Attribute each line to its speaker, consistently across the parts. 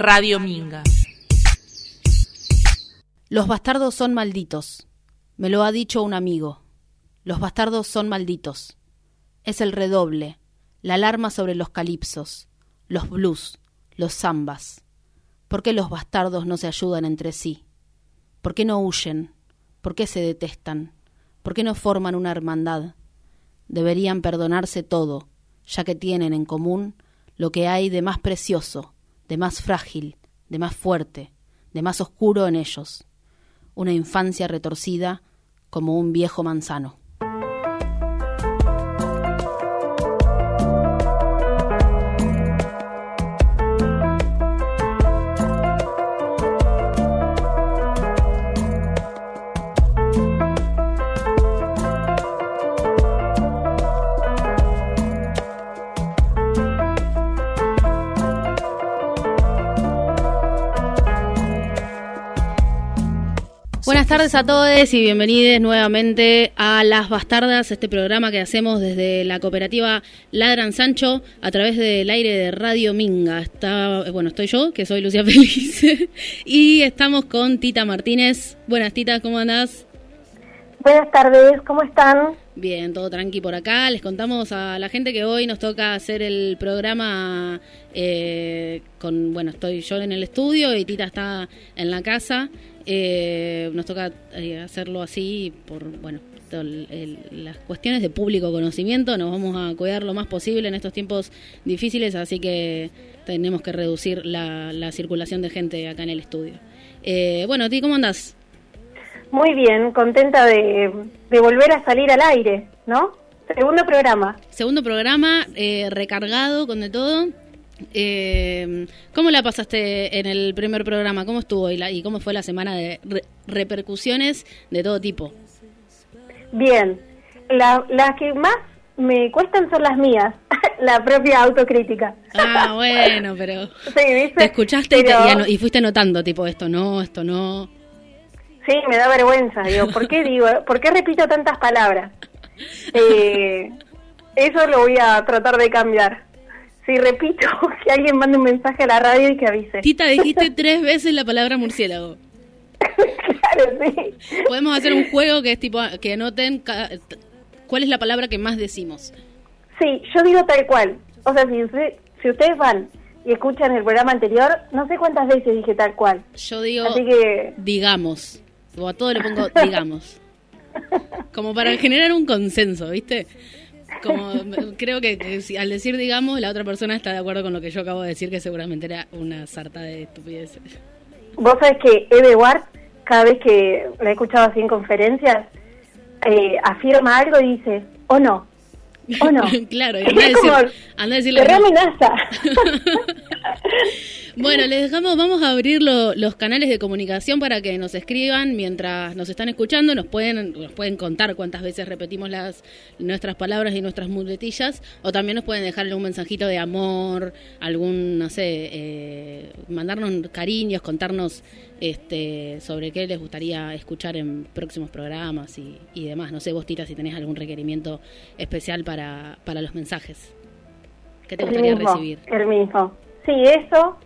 Speaker 1: Radio Minga.
Speaker 2: Los bastardos son malditos. Me lo ha dicho un amigo. Los bastardos son malditos. Es el redoble, la alarma sobre los calipsos, los blues, los zambas. ¿Por qué los bastardos no se ayudan entre sí? ¿Por qué no huyen? ¿Por qué se detestan? ¿Por qué no forman una hermandad? Deberían perdonarse todo, ya que tienen en común lo que hay de más precioso, de más frágil, de más fuerte, de más oscuro en ellos, una infancia retorcida como un viejo manzano. Tardes a todos y bienvenidos nuevamente a Las Bastardas, este programa que hacemos desde la cooperativa Ladran Sancho a través del aire de Radio Minga. Está, bueno, estoy yo, que soy Lucia Feliz, y estamos con Tita Martínez. Buenas, Tita, ¿cómo andás?
Speaker 3: Buenas tardes, ¿cómo están?
Speaker 2: Bien, todo tranqui por acá. Les contamos a la gente que hoy nos toca hacer el programa eh, con, bueno, estoy yo en el estudio y Tita está en la casa. Eh, nos toca eh, hacerlo así por, bueno, las cuestiones de público conocimiento. Nos vamos a cuidar lo más posible en estos tiempos difíciles, así que tenemos que reducir la, circulación de gente acá en el estudio. Eh, bueno, ¿ti cómo andás?
Speaker 3: Muy bien, contenta de, de volver a salir al aire, ¿no? Segundo programa.
Speaker 2: Segundo programa, recargado con de todo. Eh, ¿Cómo la pasaste en el primer programa? ¿Cómo estuvo y, cómo fue la semana de repercusiones de todo tipo?
Speaker 3: Bien, las que más me cuestan son las mías, la propia autocrítica.
Speaker 2: Ah, bueno, pero
Speaker 3: sí, ¿viste?
Speaker 2: te escuchaste y, fuiste notando, tipo, esto no, esto no.
Speaker 3: Sí, me da vergüenza, digo, ¿por qué digo, por qué repito tantas palabras? Eh, eso lo voy a tratar de cambiar. Sí, repito, que alguien mande un mensaje a la radio y que avise.
Speaker 2: Tita, dijiste tres veces la palabra murciélago.
Speaker 3: claro, sí.
Speaker 2: Podemos hacer un juego que es tipo, que anoten cuál es la palabra que más decimos.
Speaker 3: Sí, yo digo tal cual. O sea, si, si ustedes van y escuchan el programa anterior, no sé cuántas veces dije tal cual.
Speaker 2: Yo digo, digamos. O a todo le pongo digamos. Como para generar un consenso, ¿viste? Como creo que, al decir digamos, la otra persona está de acuerdo con lo que yo acabo de decir, que seguramente era una sarta de estupideces.
Speaker 3: Vos sabés que Eve Ward, cada vez que la he escuchado así en conferencias, eh, afirma algo y dice, o no, o no.
Speaker 2: claro, anda, a decir, anda a decirle...
Speaker 3: amenaza.
Speaker 2: Bueno, les dejamos, vamos a abrir los canales de comunicación para que nos escriban mientras nos están escuchando, nos pueden, nos pueden contar cuántas veces repetimos las nuestras palabras y nuestras muletillas, o también nos pueden dejar un mensajito de amor, algún, no sé, eh, mandarnos cariños, contarnos este, sobre qué les gustaría escuchar en próximos programas y, demás. No sé, vos, Tita, si tenés algún requerimiento especial para, para los mensajes. ¿Qué te gustaría recibir?
Speaker 3: El mismo. Sí, eso.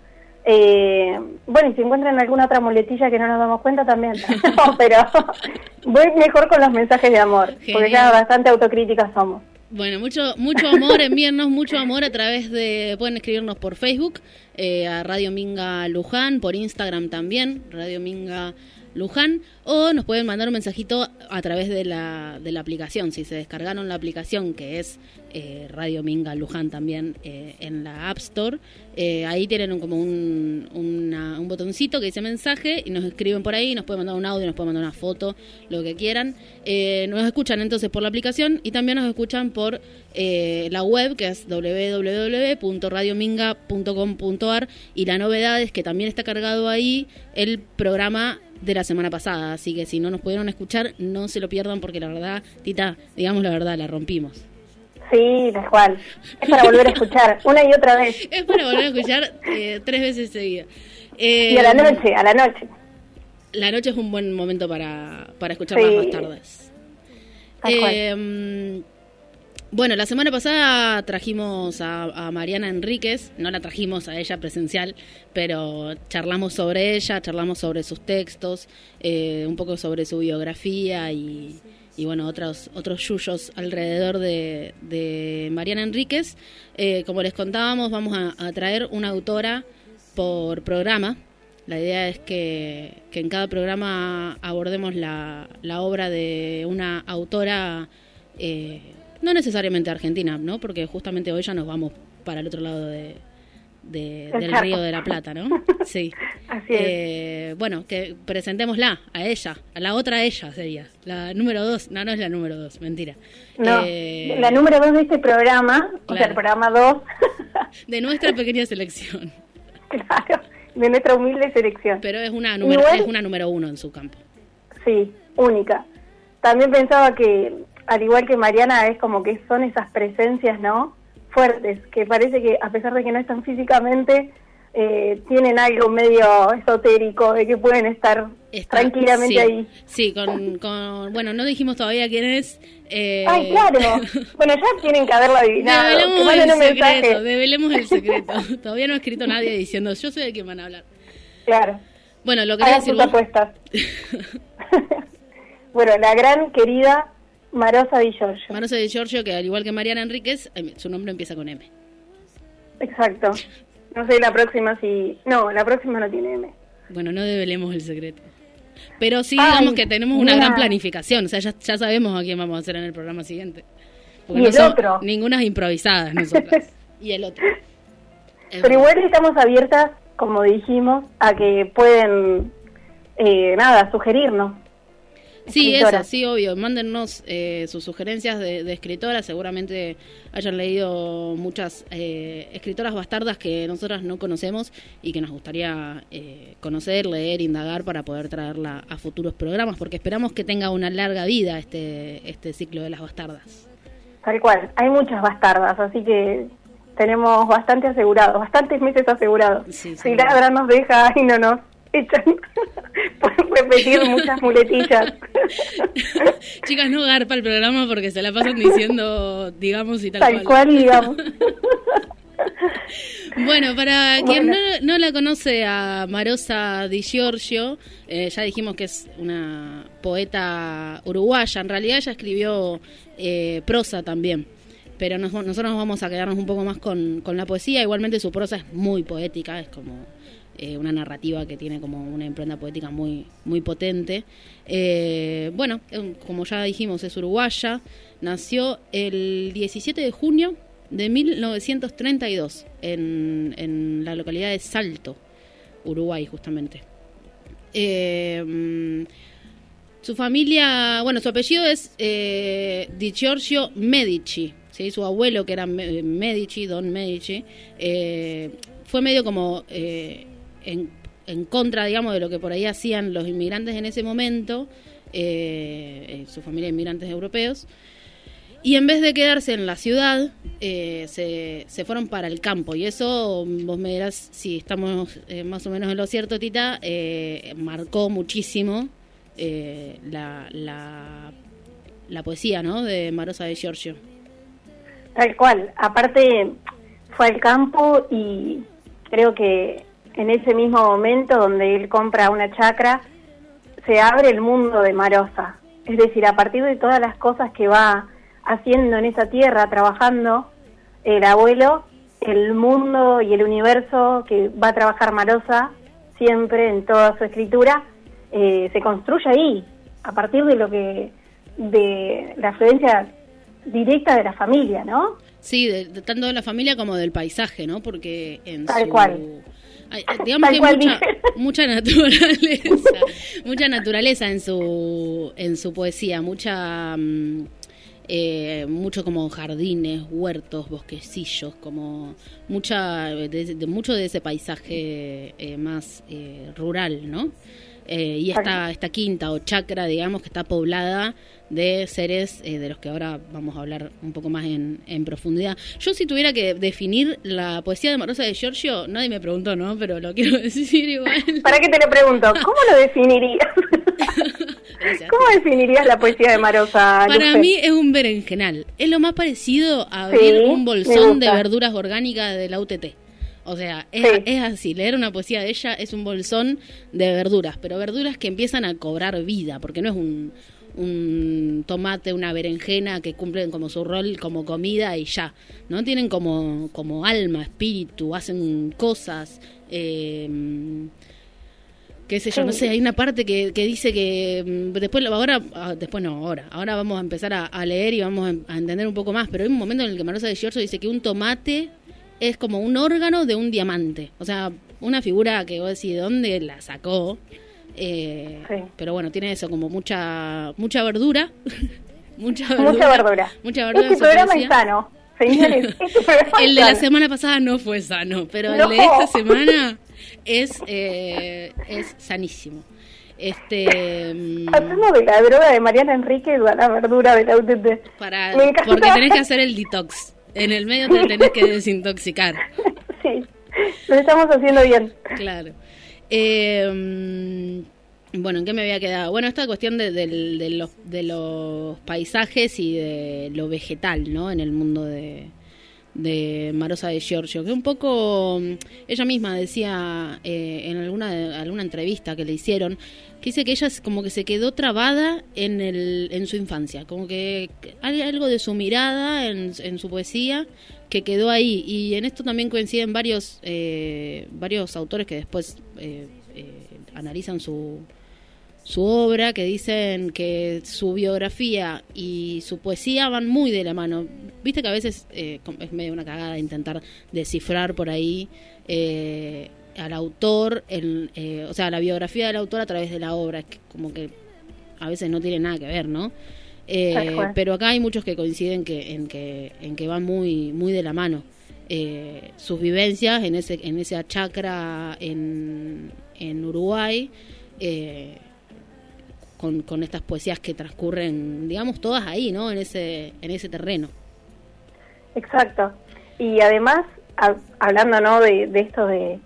Speaker 3: Eh, bueno, y si encuentran alguna otra muletilla que no nos damos cuenta también. pero voy mejor con los mensajes de amor, porque ya bastante autocríticas somos.
Speaker 2: Bueno, mucho mucho amor, envíennos mucho amor a través de, pueden escribirnos por Facebook, eh, a Radio Minga Luján, por Instagram también, Radio Minga Luján, o nos pueden mandar un mensajito a través de la, de la aplicación, si se descargaron la aplicación que es eh, Radio Minga Luján también eh, en la App Store. Eh, ahí tienen como un, un botoncito que dice mensaje y nos escriben por ahí, nos pueden mandar un audio, nos pueden mandar una foto, lo que quieran. nos escuchan entonces por la aplicación y también nos escuchan por la web que es www.radiominga.com.ar y la novedad es que también está cargado ahí el programa de la semana pasada, así que si no nos pudieron escuchar, no se lo pierdan porque la verdad, Tita, digamos la verdad, la rompimos.
Speaker 3: Sí, tal cual. Es para volver a escuchar una y otra vez.
Speaker 2: Es para volver a escuchar eh, tres veces seguidas.
Speaker 3: y a la eh, noche, a la noche.
Speaker 2: La noche es un buen momento para, para escuchar las más tardes. Eh, Bueno, la semana pasada trajimos a, Mariana Enríquez, no la trajimos a ella presencial, pero charlamos sobre ella, charlamos sobre sus textos, eh, un poco sobre su biografía y, bueno, otros, otros yuyos alrededor de, Mariana Enríquez. Eh, como les contábamos, vamos a, traer una autora por programa. La idea es que, en cada programa abordemos la, obra de una autora. Eh, no necesariamente Argentina, ¿no? Porque justamente hoy ya nos vamos para el otro lado de, del Río de la Plata, ¿no?
Speaker 3: Sí. Así es.
Speaker 2: Eh, bueno, que presentémosla a ella, a la otra ella sería, la número dos. No, no es la número dos, mentira.
Speaker 3: No, eh, la número dos de este programa, o sea, el programa dos.
Speaker 2: de nuestra pequeña selección.
Speaker 3: Claro, de nuestra humilde selección.
Speaker 2: Pero es una número, es una número uno en su campo.
Speaker 3: Sí, única. También pensaba que al igual que Mariana, es como que son esas presencias, ¿no? Fuertes, que parece que a pesar de que no están físicamente, eh, tienen algo medio esotérico, de que pueden estar tranquilamente ahí.
Speaker 2: Sí, con, bueno, no dijimos todavía quién es.
Speaker 3: Eh... Ay, claro. bueno, ya tienen que haberlo adivinado.
Speaker 2: Develemos el secreto, develemos el secreto. todavía no ha escrito nadie diciendo, yo sé de quién van a hablar.
Speaker 3: Claro.
Speaker 2: Bueno, lo que decir
Speaker 3: apuestas. bueno, la gran querida Marosa Di Giorgio.
Speaker 2: Marosa Di Giorgio, que al igual que Mariana Enríquez, em, su nombre empieza con M.
Speaker 3: Exacto. No sé la próxima si... No, la próxima no tiene M.
Speaker 2: Bueno, no develemos el secreto. Pero sí, digamos que tenemos una gran planificación. O sea, ya, sabemos a quién vamos a hacer en el programa siguiente.
Speaker 3: y el otro.
Speaker 2: Ninguna improvisadas nosotras. y el otro.
Speaker 3: Pero igual estamos abiertas, como dijimos, a que pueden, eh, nada, sugerirnos
Speaker 2: Sí, eso, sí, obvio. Mándennos eh, sus sugerencias de, escritoras. Seguramente hayan leído muchas eh, escritoras bastardas que nosotras no conocemos y que nos gustaría eh, conocer, leer, indagar para poder traerla a futuros programas, porque esperamos que tenga una larga vida este, este ciclo de las bastardas.
Speaker 3: Tal cual. Hay muchas bastardas, así que tenemos bastante asegurados, bastantes meses asegurados. si Ladra nos deja y no nos echan. Pueden repetir muchas muletillas.
Speaker 2: Chicas, no garpa el programa porque se la pasan diciendo, digamos, y tal,
Speaker 3: tal cual. digamos.
Speaker 2: Bueno, para quien no, la conoce a Marosa Di Giorgio, eh, ya dijimos que es una poeta uruguaya. En realidad ella escribió eh, prosa también, pero nosotros nos vamos a quedarnos un poco más con, con la poesía. Igualmente su prosa es muy poética, es como eh, una narrativa que tiene como una impronta poética muy, muy potente. Eh, bueno, como ya dijimos, es uruguaya, nació el 17 de junio de 1932 en, en la localidad de Salto, Uruguay justamente. Eh, su familia, bueno, su apellido es Di Giorgio Medici, ¿sí? su abuelo que era Medici, Don Medici, fue medio como en, contra, digamos, de lo que por ahí hacían los inmigrantes en ese momento, eh, eh, su familia de inmigrantes europeos. Y en vez de quedarse en la ciudad, eh, se, se, fueron para el campo. Y eso, vos me dirás si estamos más o menos en lo cierto, Tita, marcó muchísimo la, la, la, poesía ¿no? de Marosa de Giorgio.
Speaker 3: Tal cual. Aparte, fue al campo y creo que en ese mismo momento donde él compra una chacra, se abre el mundo de Marosa. Es decir, a partir de todas las cosas que va haciendo en esa tierra, trabajando, el abuelo, el mundo y el universo que va a trabajar Marosa siempre en toda su escritura, eh, se construye ahí, a partir de lo que, de la influencia directa de la familia, ¿no?
Speaker 2: Sí, de, tanto de la familia como del paisaje, ¿no? Porque en
Speaker 3: Tal cual
Speaker 2: digamos que hay mucha, mucha naturaleza, mucha naturaleza en su, en su poesía, mucha... Mm, eh, mucho como jardines, huertos, bosquecillos, como mucha de, mucho de ese paisaje eh, más eh, rural, ¿no? Y esta, esta quinta o chacra, digamos, que está poblada de seres eh, de los que ahora vamos a hablar un poco más en, en, profundidad. Yo si tuviera que definir la poesía de Marosa de Giorgio, nadie me preguntó, ¿no? Pero lo quiero decir igual.
Speaker 3: ¿Para qué te lo pregunto? ¿Cómo lo definirías? ¿Cómo definirías la poesía de Marosa?
Speaker 2: Para mí es un berenjenal. Es lo más parecido a abrir un bolsón de verduras orgánicas de la UTT. O sea, es, así, leer una poesía de ella es un bolsón de verduras, pero verduras que empiezan a cobrar vida, porque no es un, un tomate, una berenjena que cumplen como su rol como comida y ya, ¿no? Tienen como, como alma, espíritu, hacen cosas, eh, qué sé yo, no sé, hay una parte que, que dice que mm, después, ahora, ah, después no, ahora, ahora vamos a empezar a, leer y vamos a, entender un poco más, pero hay un momento en el que Marosa de Giorgio dice que un tomate es como un órgano de un diamante, o sea, una figura que vos decís, ¿de dónde la sacó? Eh, Pero bueno, tiene eso, como mucha mucha verdura.
Speaker 3: mucha verdura. Mucha verdura.
Speaker 2: Mucha verdura
Speaker 3: este programa es sano. Señores, este
Speaker 2: el de la semana pasada no fue sano, pero el de esta semana es, eh, es sanísimo. Este,
Speaker 3: mm, Hacemos de la droga de Mariana Enrique la verdura de la UTT.
Speaker 2: Para, porque tenés que hacer el detox. En el medio te tenés que desintoxicar.
Speaker 3: Sí, lo estamos haciendo bien.
Speaker 2: Claro. Eh, bueno, ¿en qué me había quedado? Bueno, esta cuestión de, de, los, de los paisajes y de lo vegetal, ¿no? En el mundo de, de Marosa de Giorgio, que un poco ella misma decía eh, en alguna, alguna entrevista que le hicieron, que dice que ella como que se quedó trabada en, el, en su infancia, como que hay algo de su mirada en, en su poesía que quedó ahí. Y en esto también coinciden varios, eh, varios autores que después eh, eh, analizan su, su obra, que dicen que su biografía y su poesía van muy de la mano. Viste que a veces es medio una cagada intentar descifrar por ahí al autor, el, o sea, la biografía del autor a través de la obra, que como que a veces no tiene nada que ver, ¿no? Eh, pero acá hay muchos que coinciden que, en, que, en que van muy, muy de la mano. Eh, sus vivencias en ese en esa chacra en, en Uruguay eh, con, con estas poesías que transcurren digamos todas ahí no en ese en ese terreno.
Speaker 3: Exacto. Y además hablando no de, esto de,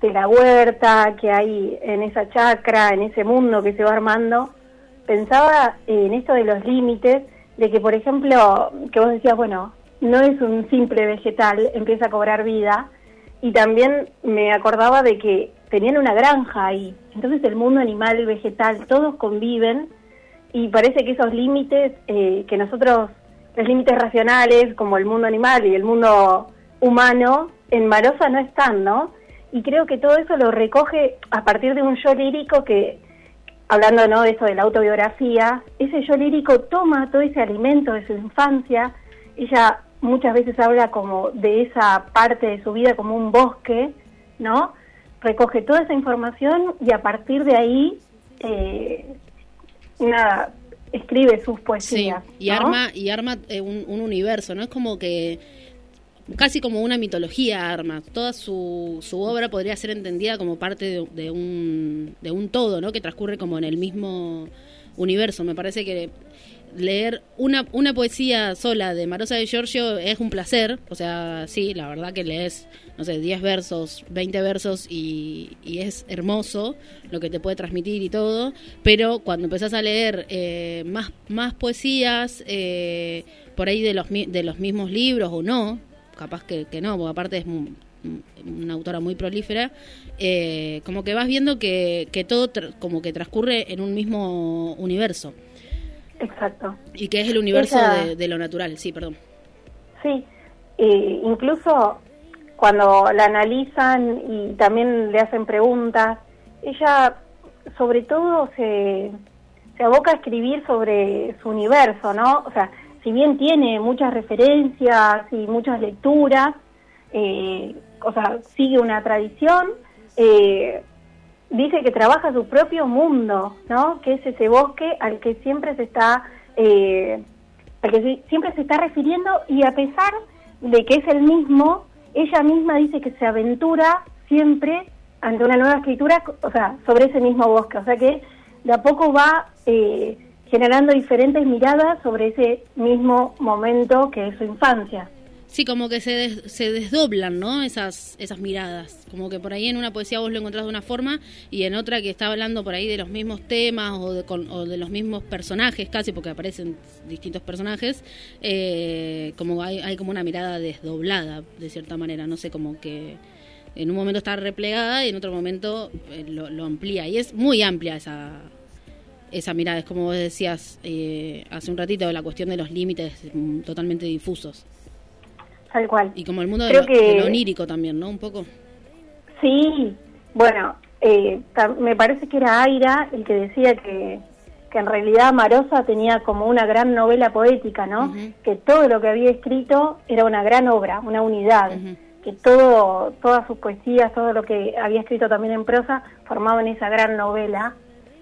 Speaker 3: de la huerta que hay en esa chacra en ese mundo que se va armando pensaba en esto de los límites, de que, por ejemplo, que vos decías, bueno, no es un simple vegetal, empieza a cobrar vida, y también me acordaba de que tenían una granja ahí, entonces el mundo animal, vegetal, todos conviven, y parece que esos límites eh, que nosotros, los límites racionales, como el mundo animal y el mundo humano, en Marosa no están, ¿no? Y creo que todo eso lo recoge a partir de un yo lírico que hablando ¿no? de eso de la autobiografía, ese yo lírico toma todo ese alimento de su infancia, ella muchas veces habla como de esa parte de su vida como un bosque, ¿no? Recoge toda esa información y a partir de ahí, eh, nada, escribe sus poesías.
Speaker 2: Sí, y arma, y arma eh, un, un universo, ¿no? Es como que casi como una mitología arma. Toda su, su obra podría ser entendida como parte de, un, de un todo, ¿no? Que transcurre como en el mismo universo. Me parece que leer una, una poesía sola de Marosa de Giorgio es un placer. O sea, sí, la verdad que lees, no sé, 10 versos, 20 versos y, y es hermoso lo que te puede transmitir y todo. Pero cuando empezás a leer eh, más, más poesías, eh, por ahí de los, de los mismos libros o no, capaz que, no, porque aparte es una autora muy prolífera, eh, como que vas viendo que, que todo como que transcurre en un mismo universo.
Speaker 3: Exacto.
Speaker 2: Y que es el universo de, lo natural, sí, perdón.
Speaker 3: Sí, incluso cuando la analizan y también le hacen preguntas, ella sobre todo se, se aboca a escribir sobre su universo, ¿no? O sea, si bien tiene muchas referencias y muchas lecturas, eh, o sea, sigue una tradición, eh, dice que trabaja su propio mundo, ¿no? Que es ese bosque al que siempre se está, eh, al que siempre se está refiriendo y a pesar de que es el mismo, ella misma dice que se aventura siempre ante una nueva escritura, o sea, sobre ese mismo bosque, o sea que de a poco va generando diferentes miradas sobre ese mismo momento que es su infancia.
Speaker 2: Sí, como que se, se desdoblan, ¿no? Esas, esas miradas. Como que por ahí en una poesía vos lo encontrás de una forma y en otra que está hablando por ahí de los mismos temas o de, o de los mismos personajes casi, porque aparecen distintos personajes, eh, como hay, hay como una mirada desdoblada, de cierta manera. No sé, como que en un momento está replegada y en otro momento eh, lo, lo amplía. Y es muy amplia esa, esa mirada. Es como vos decías eh, hace un ratito, la cuestión de los límites mm, totalmente difusos.
Speaker 3: Tal cual.
Speaker 2: Y como el mundo de lo, onírico también, ¿no? Un poco.
Speaker 3: Sí, bueno, eh, me parece que era Aira el que decía que, que en realidad Marosa tenía como una gran novela poética, ¿no? Que todo lo que había escrito era una gran obra, una unidad. Que todo, todas sus poesías, todo lo que había escrito también en prosa, formaban esa gran novela,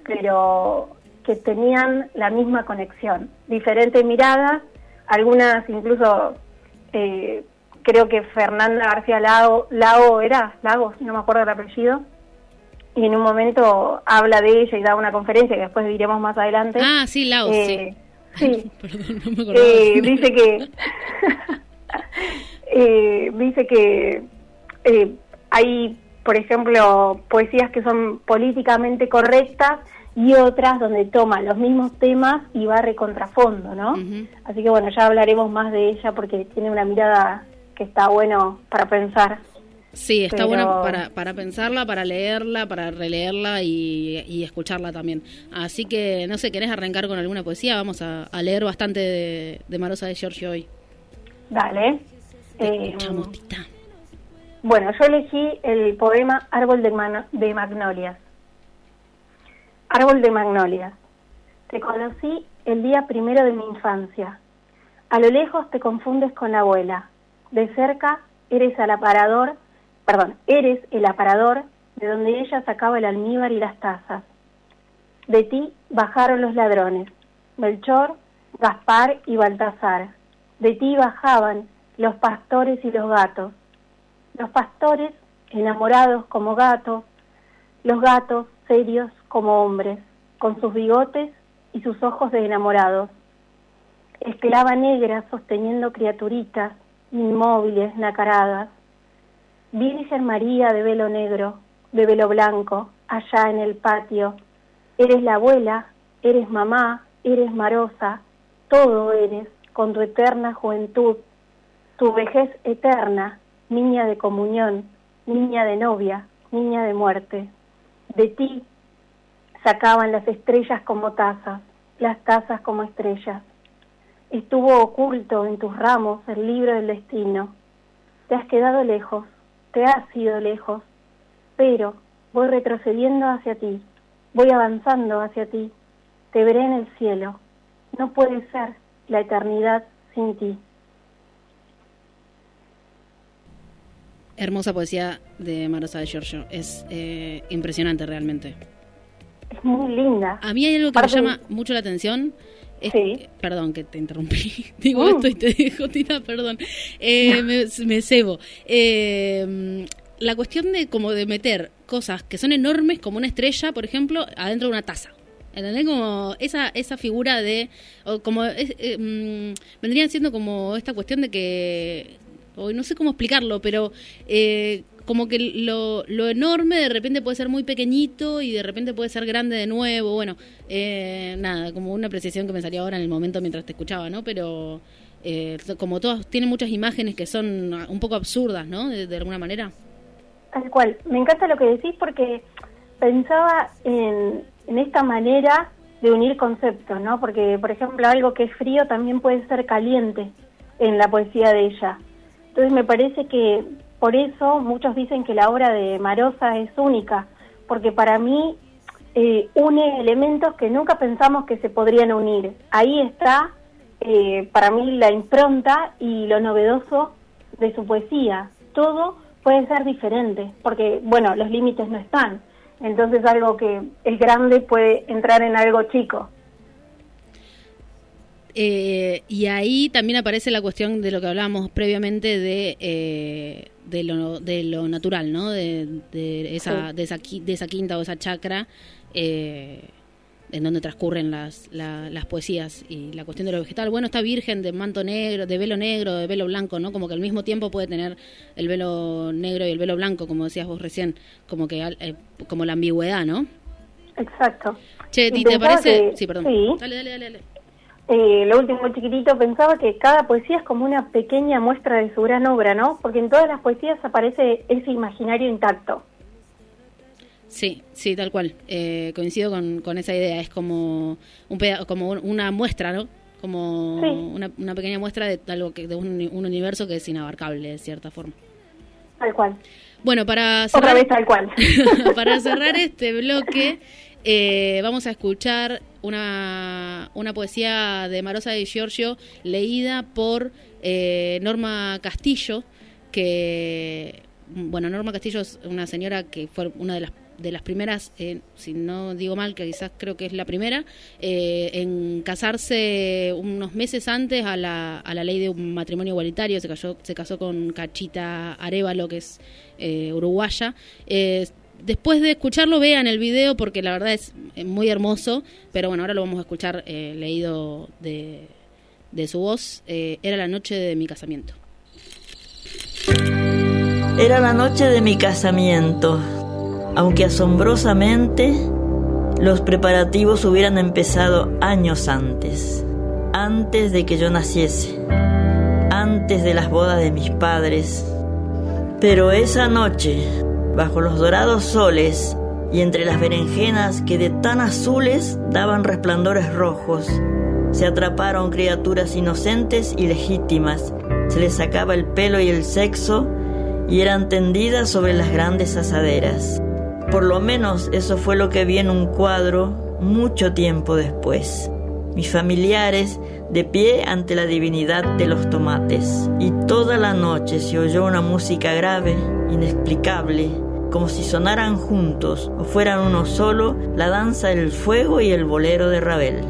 Speaker 3: pero que tenían la misma conexión. Diferentes miradas, algunas incluso eh, creo que Fernanda García Lago, Lago era, Lagos, no me acuerdo el apellido, y en un momento habla de ella y da una conferencia que después diremos más adelante.
Speaker 2: Ah, sí, Lagos,
Speaker 3: sí. Sí. Perdón, no me eh, dice que eh, dice que eh, hay, por ejemplo, poesías que son políticamente correctas y otras donde toma los mismos temas y va recontrafondo, ¿no? Así que bueno, ya hablaremos más de ella porque tiene una mirada que está bueno para pensar.
Speaker 2: Sí, está bueno para, para pensarla, para leerla, para releerla y, escucharla también. Así que, no sé, ¿querés arrancar con alguna poesía? Vamos a, leer bastante de, Marosa de Giorgio hoy.
Speaker 3: Dale.
Speaker 2: Eh,
Speaker 3: bueno, yo elegí el poema Árbol de, de Magnolias Árbol de magnolias. Te conocí el día primero de mi infancia. A lo lejos te confundes con la abuela. De cerca eres el aparador, perdón, eres el aparador de donde ella sacaba el almíbar y las tazas. De ti bajaron los ladrones, Melchor, Gaspar y Baltasar. De ti bajaban los pastores y los gatos. Los pastores enamorados como gatos, los gatos serios como hombres, con sus bigotes y sus ojos de enamorados. Esclava negra sosteniendo criaturitas, inmóviles, nacaradas. Virgen María de velo negro, de velo blanco, allá en el patio. Eres la abuela, eres mamá, eres marosa, todo eres, con tu eterna juventud, tu vejez eterna, niña de comunión, niña de novia, niña de muerte. De ti, sacaban las estrellas como tazas, las tazas como estrellas. Estuvo oculto en tus ramos el libro del destino. Te has quedado lejos, te has ido lejos, pero voy retrocediendo hacia ti, voy avanzando hacia ti, te veré en el cielo. No puede ser la eternidad sin ti.
Speaker 2: Hermosa poesía de Marosa de Giorgio. Es eh, impresionante realmente
Speaker 3: es muy linda.
Speaker 2: A mí hay algo que me llama mucho la atención. sí. Perdón que te interrumpí. Digo mm. esto y te dejo, Tina, perdón. Eh, me, cebo. Eh, la cuestión de como de meter cosas que son enormes, como una estrella, por ejemplo, adentro de una taza. ¿Entendés? Como esa, esa figura de. como eh, mm, Vendrían siendo como esta cuestión de que. Hoy no sé cómo explicarlo, pero eh, como que lo, lo, enorme de repente puede ser muy pequeñito y de repente puede ser grande de nuevo. Bueno, eh, nada, como una apreciación que me salió ahora en el momento mientras te escuchaba, ¿no? Pero eh, como todas, tienen muchas imágenes que son un poco absurdas, ¿no? De, alguna manera.
Speaker 3: Tal cual. Me encanta lo que decís porque pensaba en, en esta manera de unir conceptos, ¿no? Porque, por ejemplo, algo que es frío también puede ser caliente en la poesía de ella. Entonces me parece que por eso muchos dicen que la obra de Marosa es única, porque para mí eh, une elementos que nunca pensamos que se podrían unir. Ahí está eh, para mí la impronta y lo novedoso de su poesía. Todo puede ser diferente, porque bueno, los límites no están. Entonces algo que es grande puede entrar en algo chico.
Speaker 2: Eh, y ahí también aparece la cuestión de lo que hablábamos previamente de, eh, de, lo, de lo natural, ¿no? De, esa, de, esa, de esa quinta o esa chacra, eh, en donde transcurren las, las poesías y la cuestión de lo vegetal. Bueno, está virgen de manto negro, de velo negro, de velo blanco, ¿no? Como que al mismo tiempo puede tener el velo negro y el velo blanco, como decías vos recién, como que eh, como la ambigüedad, ¿no?
Speaker 3: Exacto.
Speaker 2: Che, ¿te parece? sí, perdón. Dale, dale, dale.
Speaker 3: Eh, lo último chiquitito, pensaba que cada poesía es como una pequeña muestra de su gran obra, ¿no? Porque en todas las poesías aparece ese imaginario intacto.
Speaker 2: Sí, sí, tal cual. Eh, coincido con, con, esa idea. Es como un como una muestra, ¿no? Como una, una, pequeña muestra de algo que de un, universo que es inabarcable de cierta forma.
Speaker 3: Tal cual.
Speaker 2: Bueno, para cerrar,
Speaker 3: Otra vez tal cual.
Speaker 2: para cerrar este bloque, eh, vamos a escuchar una, una poesía de Marosa de Giorgio leída por eh, Norma Castillo, que, bueno, Norma Castillo es una señora que fue una de las de las primeras, eh, si no digo mal, que quizás creo que es la primera, eh, en casarse unos meses antes a la, a la ley de un matrimonio igualitario, se, cayó, se casó con Cachita Arevalo, que es eh, uruguaya. Después de escucharlo, vean el video porque la verdad es muy hermoso, pero bueno, ahora lo vamos a escuchar leído de, de su voz. Era la noche de mi casamiento.
Speaker 1: Era la noche de mi casamiento aunque asombrosamente los preparativos hubieran empezado años antes, antes de que yo naciese, antes de las bodas de mis padres. Pero esa noche, bajo los dorados soles y entre las berenjenas que de tan azules daban resplandores rojos, se atraparon criaturas inocentes y legítimas, se les sacaba el pelo y el sexo y eran tendidas sobre las grandes asaderas. Por lo menos eso fue lo que vi en un cuadro mucho tiempo después. Mis familiares de pie ante la divinidad de los tomates. Y toda la noche se oyó una música grave, inexplicable, como si sonaran juntos o fueran uno solo la danza del fuego y el bolero de Ravel.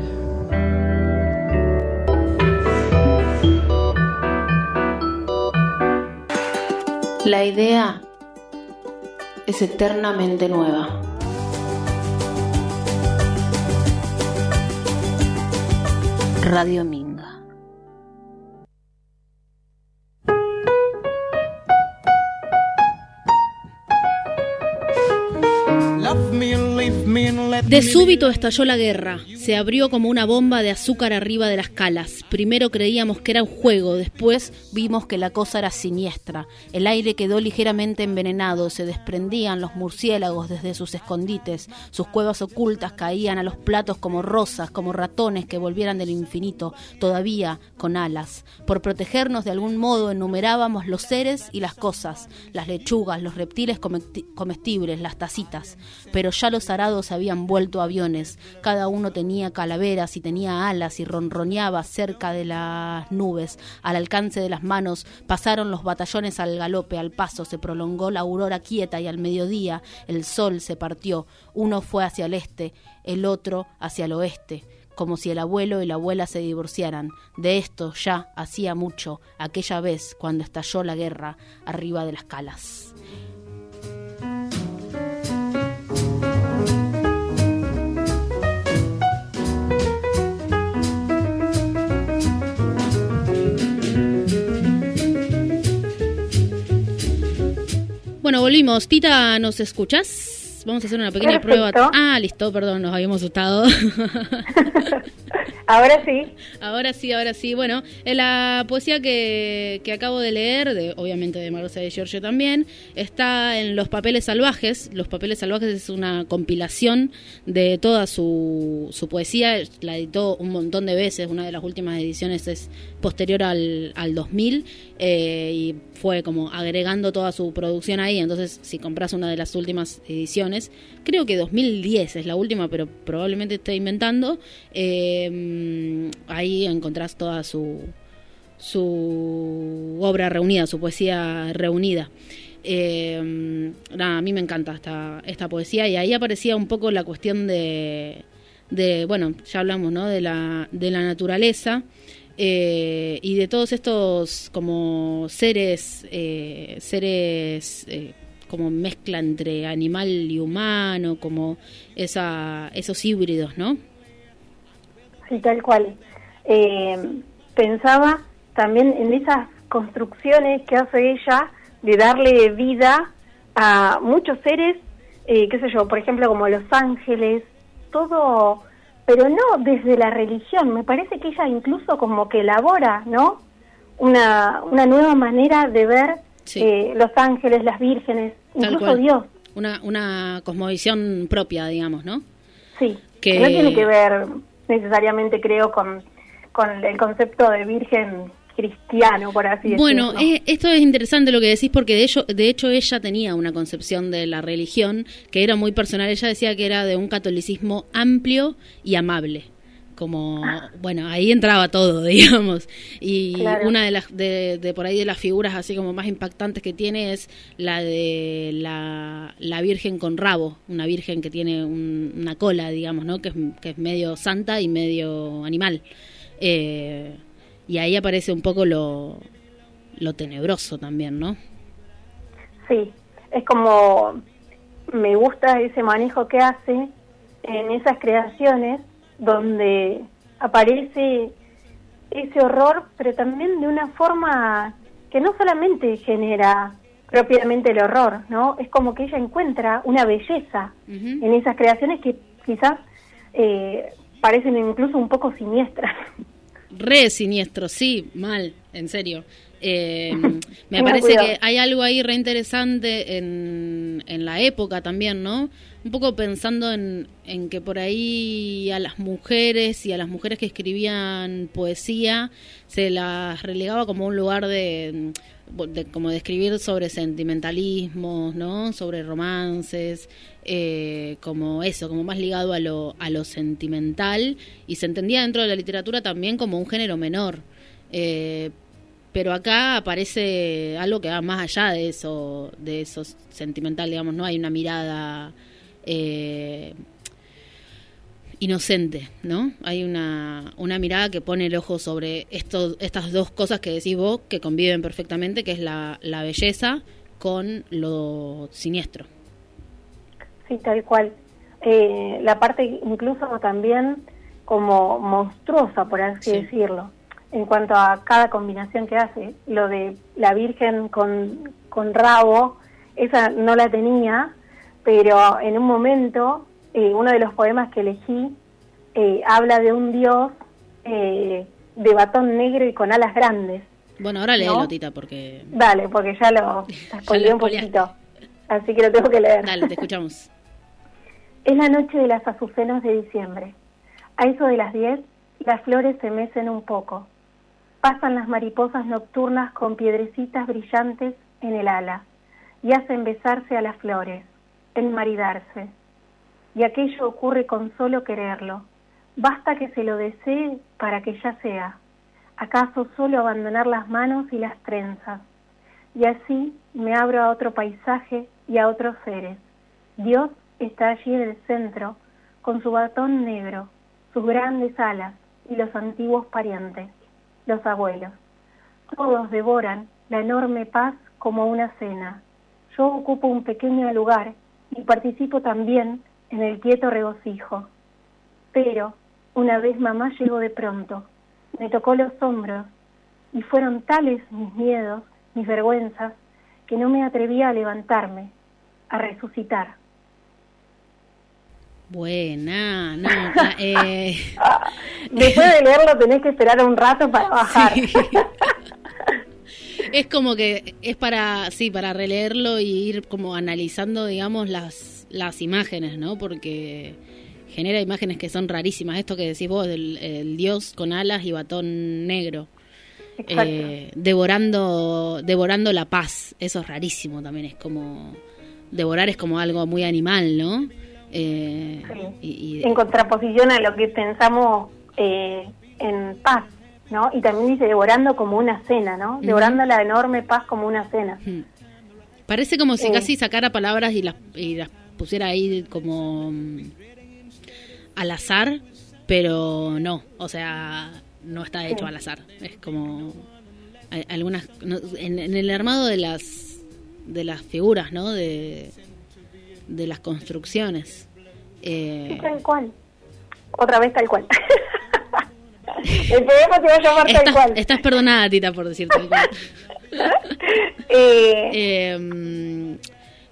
Speaker 2: La idea es eternamente nueva. Radio Minga. De súbito estalló la guerra. Se abrió como una bomba de azúcar arriba de las calas. Primero creíamos que era un juego, después vimos que la cosa era siniestra. El aire quedó ligeramente envenenado, se desprendían los murciélagos desde sus escondites, sus cuevas ocultas caían a los platos como rosas, como ratones que volvieran del infinito, todavía con alas. Por protegernos de algún modo enumerábamos los seres y las cosas, las lechugas, los reptiles comestibles, las tacitas. Pero ya los arados habían vuelto aviones, cada uno tenía calaveras y tenía alas y ronroneaba cerca de las nubes. Al alcance de las manos pasaron los batallones al galope, al paso se prolongó la aurora quieta y al mediodía el sol se partió. Uno fue hacia el este, el otro hacia el oeste como si el abuelo y la abuela se divorciaran. De esto ya hacía mucho, aquella vez cuando estalló la guerra arriba de las calas. Bueno, volvimos. Tita, ¿nos escuchas? Vamos a hacer una pequeña prueba. Ah, listo, perdón, nos habíamos asustado.
Speaker 3: Ahora sí.
Speaker 2: Ahora sí, ahora sí. Bueno, en la poesía que, que acabo de leer, de, obviamente de Marosa de Giorgio también, está en Los Papeles Salvajes. Los Papeles Salvajes es una compilación de toda su, su poesía. La editó un montón de veces. Una de las últimas ediciones es posterior al, al 2000 eh, y fue como agregando toda su producción ahí. Entonces, si compras una de las últimas ediciones, creo que 2010 es la última, pero probablemente esté inventando. Eh, ahí encontrás toda su, su obra reunida, su poesía reunida. Eh, a mí me encanta esta, esta poesía y ahí aparecía un poco la cuestión de, de bueno, ya hablamos, ¿no? De la, de la naturaleza eh, y de todos estos como seres, seres como mezcla entre animal y humano, como esa, esos híbridos, ¿no?
Speaker 3: Sí, tal cual. Eh, pensaba también en esas construcciones que hace ella de darle vida a muchos seres, eh, qué sé yo, por ejemplo, como los ángeles, todo, pero no desde la religión. Me parece que ella incluso como que elabora, ¿no? Una, una nueva manera de ver eh, los ángeles, las vírgenes, incluso Dios.
Speaker 2: Una, una cosmovisión propia, digamos, ¿no?
Speaker 3: Sí, que no tiene que ver necesariamente, creo, con, con el concepto de virgen cristiano, por así
Speaker 2: decirlo. Bueno, eh, esto es interesante lo que decís porque de hecho, de hecho ella tenía una concepción de la religión que era muy personal. Ella decía que era de un catolicismo amplio y amable como bueno ahí entraba todo digamos. Y una de las de, por ahí de las figuras así como más impactantes que tiene es la de la, la virgen con rabo una virgen que tiene una cola digamos no que es, que es medio santa y medio animal. Eh, y ahí aparece un poco lo lo tenebroso también no
Speaker 3: sí es como me gusta ese manejo que hace en esas creaciones donde aparece ese horror, pero también de una forma que no solamente genera propiamente el horror, ¿no? Es como que ella encuentra una belleza en esas creaciones que quizás eh, parecen incluso un poco siniestras.
Speaker 2: Re siniestro, sí, mal, en serio. Eh, me parece que hay algo ahí re interesante en, en la época también, ¿no? un poco pensando en, en, que por ahí a las mujeres y a las mujeres que escribían poesía se las relegaba como un lugar de, como de escribir sobre sentimentalismos, ¿no? Sobre romances, eh, como eso, como más ligado a lo, a lo sentimental y se entendía dentro de la literatura también como un género menor. Eh, pero acá aparece algo que va más allá de eso, de eso sentimental, digamos, no hay una mirada eh, inocente, ¿no? Hay una, una mirada que pone el ojo sobre esto, estas dos cosas que decís vos, que conviven perfectamente, que es la, la belleza con lo siniestro.
Speaker 3: Sí, tal cual. Eh, la parte incluso también como monstruosa, por así decirlo, en cuanto a cada combinación que hace. Lo de la Virgen con, con rabo, esa no la tenía, pero en un momento, eh, uno de los poemas que elegí eh, habla de un dios eh, de batón negro y con alas grandes.
Speaker 2: Bueno, ahora léelo, Tita, porque...
Speaker 3: Dale, porque ya lo spoileé un poquito, así que lo tengo que leer.
Speaker 2: Dale, te escuchamos.
Speaker 3: es la noche de las azucenas de diciembre. A eso de las diez, las flores se mecen un poco. Pasan las mariposas nocturnas con piedrecitas brillantes en el ala y hacen besarse a las flores maridarse. Y aquello ocurre con solo quererlo. Basta que se lo desee para que ya sea. ¿Acaso solo abandonar las manos y las trenzas? Y así me abro a otro paisaje y a otros seres. Dios está allí en el centro, con su batón negro, sus grandes alas y los antiguos parientes, los abuelos. Todos devoran la enorme paz como una cena. Yo ocupo un pequeño lugar y participo también en el quieto regocijo. Pero una vez mamá llegó de pronto, me tocó los hombros y fueron tales mis miedos, mis vergüenzas, que no me atrevía a levantarme, a resucitar.
Speaker 2: Buena, no,
Speaker 3: eh... Después de leerlo tenés que esperar un rato para bajar.
Speaker 2: es como que es para, sí, para releerlo y ir como analizando, digamos, las, las imágenes, ¿no? Porque genera imágenes que son rarísimas. Esto que decís vos, el, dios con alas y batón negro. Eh, devorando, devorando la paz. Eso es rarísimo también. Es como. Devorar es como algo muy animal, ¿no?
Speaker 3: Eh, y, en contraposición a lo que pensamos eh, en paz. ¿no? Y también dice devorando como una cena, ¿no? Devorando la enorme paz como una cena.
Speaker 2: Parece como si casi sacara palabras y las, y las pusiera ahí como mm, al azar, pero no, o sea, no está hecho al azar. Es como algunas en, el armado de las de las figuras, ¿no? De, de las construcciones.
Speaker 3: Eh, tal cual. Otra vez tal cual. El poema te va a llamar tal cual.
Speaker 2: Estás perdonada, Tita, por decir tal cual.
Speaker 3: eh, em,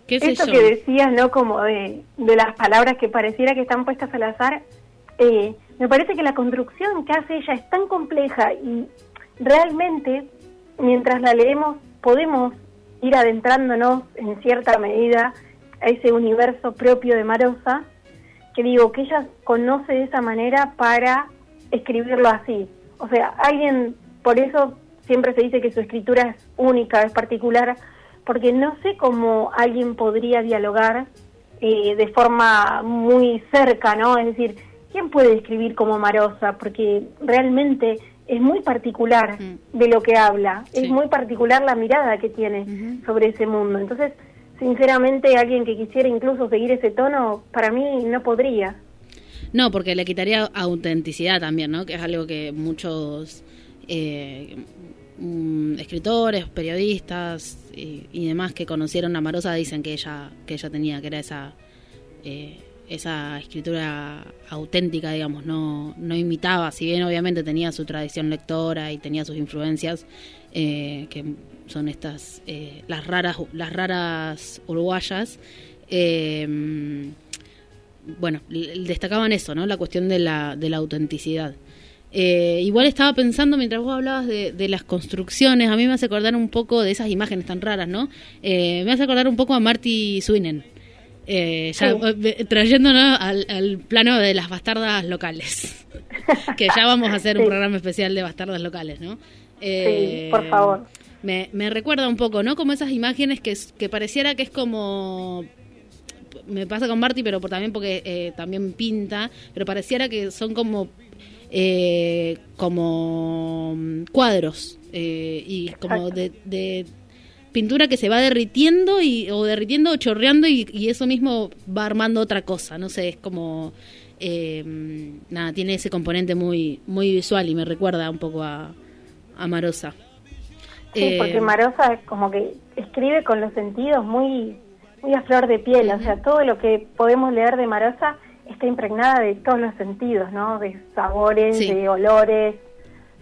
Speaker 3: ¿qué esto que decías, ¿no? Como de, de las palabras que pareciera que están puestas al azar. Eh, me parece que la construcción que hace ella es tan compleja y realmente, mientras la leemos, podemos ir adentrándonos en cierta medida a ese universo propio de Marosa, que digo, que ella conoce de esa manera para escribirlo así. O sea, alguien, por eso siempre se dice que su escritura es única, es particular, porque no sé cómo alguien podría dialogar eh, de forma muy cerca, ¿no? Es decir, ¿quién puede escribir como Marosa? Porque realmente es muy particular mm. de lo que habla, es muy particular la mirada que tiene sobre ese mundo. Entonces, sinceramente, alguien que quisiera incluso seguir ese tono, para mí no podría.
Speaker 2: No, porque le quitaría autenticidad también, ¿no? Que es algo que muchos eh, escritores, periodistas y, demás que conocieron a Marosa dicen que ella que ella tenía, que era esa eh, esa escritura auténtica, digamos, no, no imitaba, si bien obviamente tenía su tradición lectora y tenía sus influencias, eh, que son estas, eh, las raras las raras uruguayas, eh, bueno, destacaban eso, ¿no? La cuestión de la, de la autenticidad. igual estaba pensando mientras vos hablabas de, de, las construcciones, a mí me hace acordar un poco de esas imágenes tan raras, ¿no? me hace acordar un poco a Marty Swinen eh, eh trayéndonos al, plano de las bastardas locales. que ya vamos a hacer un programa especial de bastardas locales, ¿no?
Speaker 3: sí, por favor.
Speaker 2: Me, me, recuerda un poco, ¿no? Como esas imágenes que, que pareciera que es como me pasa con Marty, pero por, también porque eh, también pinta, pero pareciera que son como eh, como cuadros y como de, de, pintura que se va derritiendo y, o derritiendo o chorreando y, eso mismo va armando otra cosa, no sé, es como... Eh, nada, tiene ese componente muy muy visual y me recuerda un poco a, a Marosa.
Speaker 3: Sí, porque eh, Marosa es como que escribe con los sentidos muy muy a flor de piel, o sea, todo lo que podemos leer de Marosa está impregnada de todos los sentidos, ¿no? De sabores, de olores.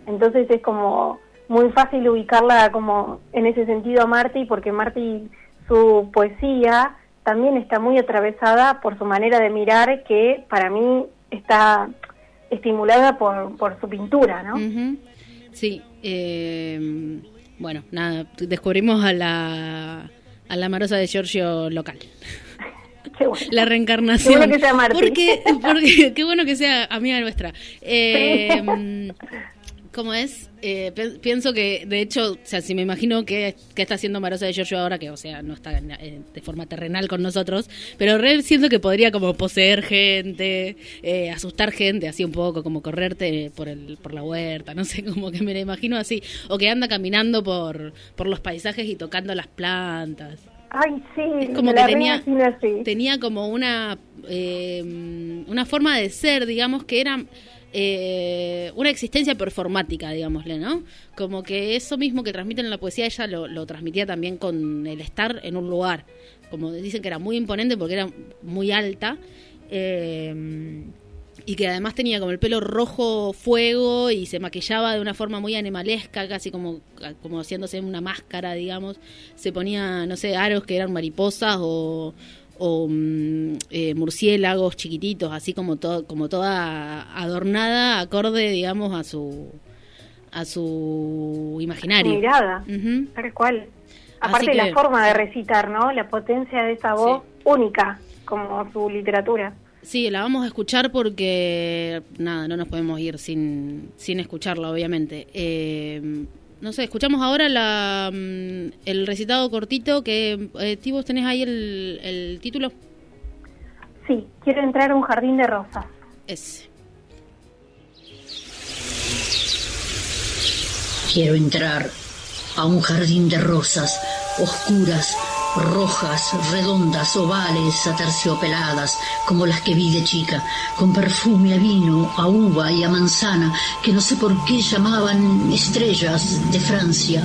Speaker 3: Entonces es como muy fácil ubicarla como en ese sentido a Marty, porque Marty, su poesía también está muy atravesada por su manera de mirar, que para mí está estimulada por, por su pintura, ¿no?
Speaker 2: Sí, eh, bueno, nada, descubrimos a la, a la Marosa de Giorgio local.
Speaker 3: Bueno.
Speaker 2: La reencarnación.
Speaker 3: Qué bueno que sea Marty.
Speaker 2: Porque, qué bueno que sea amiga nuestra. Eh, ¿Cómo es? Eh, pienso que, de hecho, o sea, si me imagino que, está haciendo Marosa de Giorgio ahora, que, o sea, no está eh, de forma terrenal con nosotros, pero re siento que podría como poseer gente, eh, asustar gente, así un poco, como correrte por, el, por la huerta, no sé, como que me la imagino así, o que anda caminando por, por los paisajes y tocando las plantas.
Speaker 3: Ay, sí,
Speaker 2: como que tenía, tenía como una, una forma de ser, digamos, que era eh, una existencia performática, digámosle, ¿no? Como que eso mismo que transmiten en la poesía, ella lo, transmitía también con el estar en un lugar. Como dicen que era muy imponente porque era muy alta. Eh, y que además tenía como el pelo rojo fuego y se maquillaba de una forma muy animalesca, casi como, como haciéndose una máscara, digamos. Se ponía, no sé, aros que eran mariposas o, o mm, eh, murciélagos chiquititos, así como todo, como toda adornada, acorde, digamos, a su a su imaginario.
Speaker 3: mirada, tal cual. Aparte la forma de recitar, ¿no? La potencia de esa voz única, como su literatura.
Speaker 2: Sí, la vamos a escuchar porque, nada, no nos podemos ir sin, sin escucharla, obviamente. Eh, no sé, escuchamos ahora la, mm, el recitado cortito que, eh, vos tenés ahí el, el título.
Speaker 3: Sí, quiero entrar a un jardín de rosas.
Speaker 2: Ese.
Speaker 4: Quiero entrar a un jardín de rosas oscuras rojas, redondas, ovales, aterciopeladas, como las que vi de chica, con perfume a vino, a uva y a manzana, que no sé por qué llamaban estrellas de Francia.